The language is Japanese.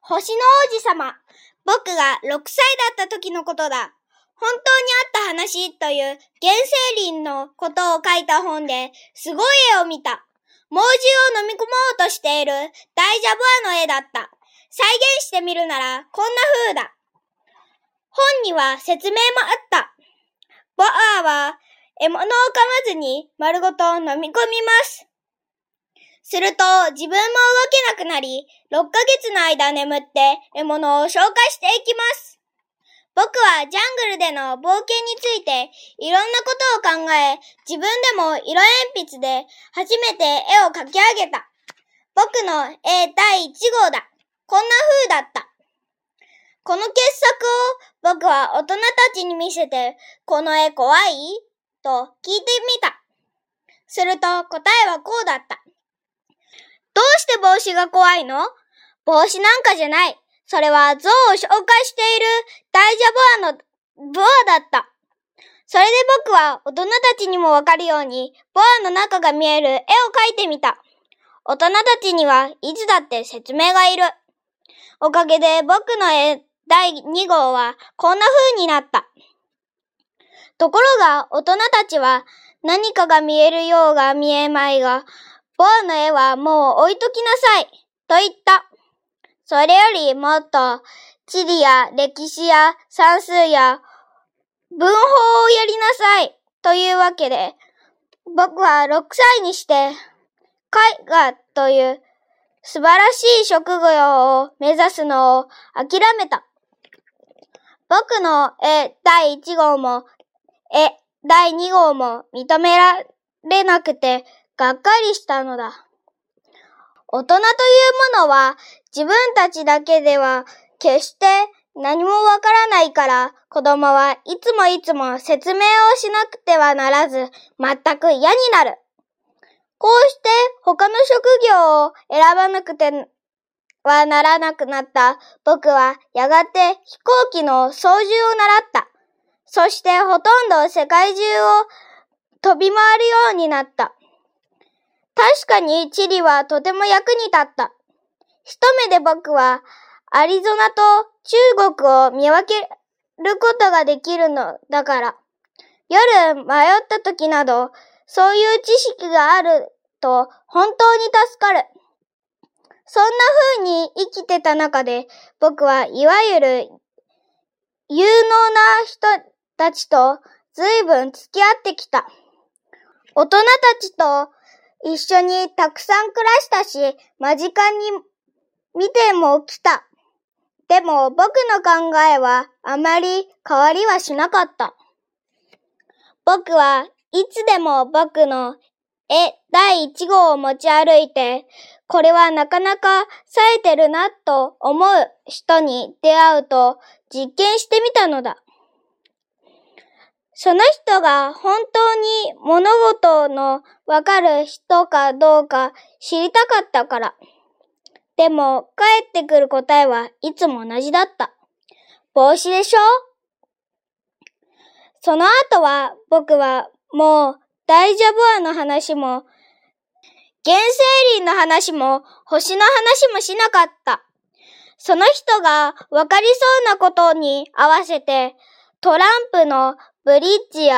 星の王子様。僕が6歳だった時のことだ。本当にあった話という原生林のことを書いた本ですごい絵を見た。猛獣を飲み込もうとしている大ジャボアの絵だった。再現してみるならこんな風だ。本には説明もあった。ボアは獲物を噛まずに丸ごと飲み込みます。すると自分も動けなくなり、6ヶ月の間眠って獲物を消化していきます。僕はジャングルでの冒険についていろんなことを考え、自分でも色鉛筆で初めて絵を描き上げた。僕の絵第1号だ。こんな風だった。この傑作を僕は大人たちに見せて、この絵怖い？と聞いてみた。すると答えはこうだった。どうして帽子が怖いの？帽子なんかじゃない。それは象を紹介している大ジャボアのボアだった。それで僕は大人たちにもわかるように、ボアの中が見える絵を描いてみた。大人たちにはいつだって説明がいる。おかげで僕の絵第2号はこんな風になった。ところが大人たちは何かが見えるようが見えまいが、ボアの絵はもう置いときなさい、と言った。それよりもっと、地理や歴史や算数や文法をやりなさい、というわけで、僕は6歳にして、絵画という素晴らしい職業を目指すのを諦めた。僕の絵第1号も、絵第2号も認められなくて、がっかりしたのだ。大人というものは自分たちだけでは決して何もわからないから子供はいつもいつも説明をしなくてはならず全く嫌になる。こうして他の職業を選ばなくてはならなくなった僕はやがて飛行機の操縦を習った。そしてほとんど世界中を飛び回るようになった。確かに地理はとても役に立った。一目で僕はアリゾナと中国を見分けることができるのだから。夜迷った時など、そういう知識があると本当に助かる。そんな風に生きてた中で、僕はいわゆる有能な人たちと随分付き合ってきた。大人たちと一緒にたくさん暮らしたし、間近に見ても来た。でも僕の考えはあまり変わりはしなかった。僕はいつでも僕の絵第一号を持ち歩いて、これはなかなか冴えてるなと思う人に出会うと実験してみたのだ。その人が本当に物事のわかる人かどうか知りたかったから。でも、帰ってくる答えはいつも同じだった。帽子でしょ？その後は僕はもう大丈夫アの話も、原生林の話も星の話もしなかった。その人がわかりそうなことに合わせてトランプのブリッジよ。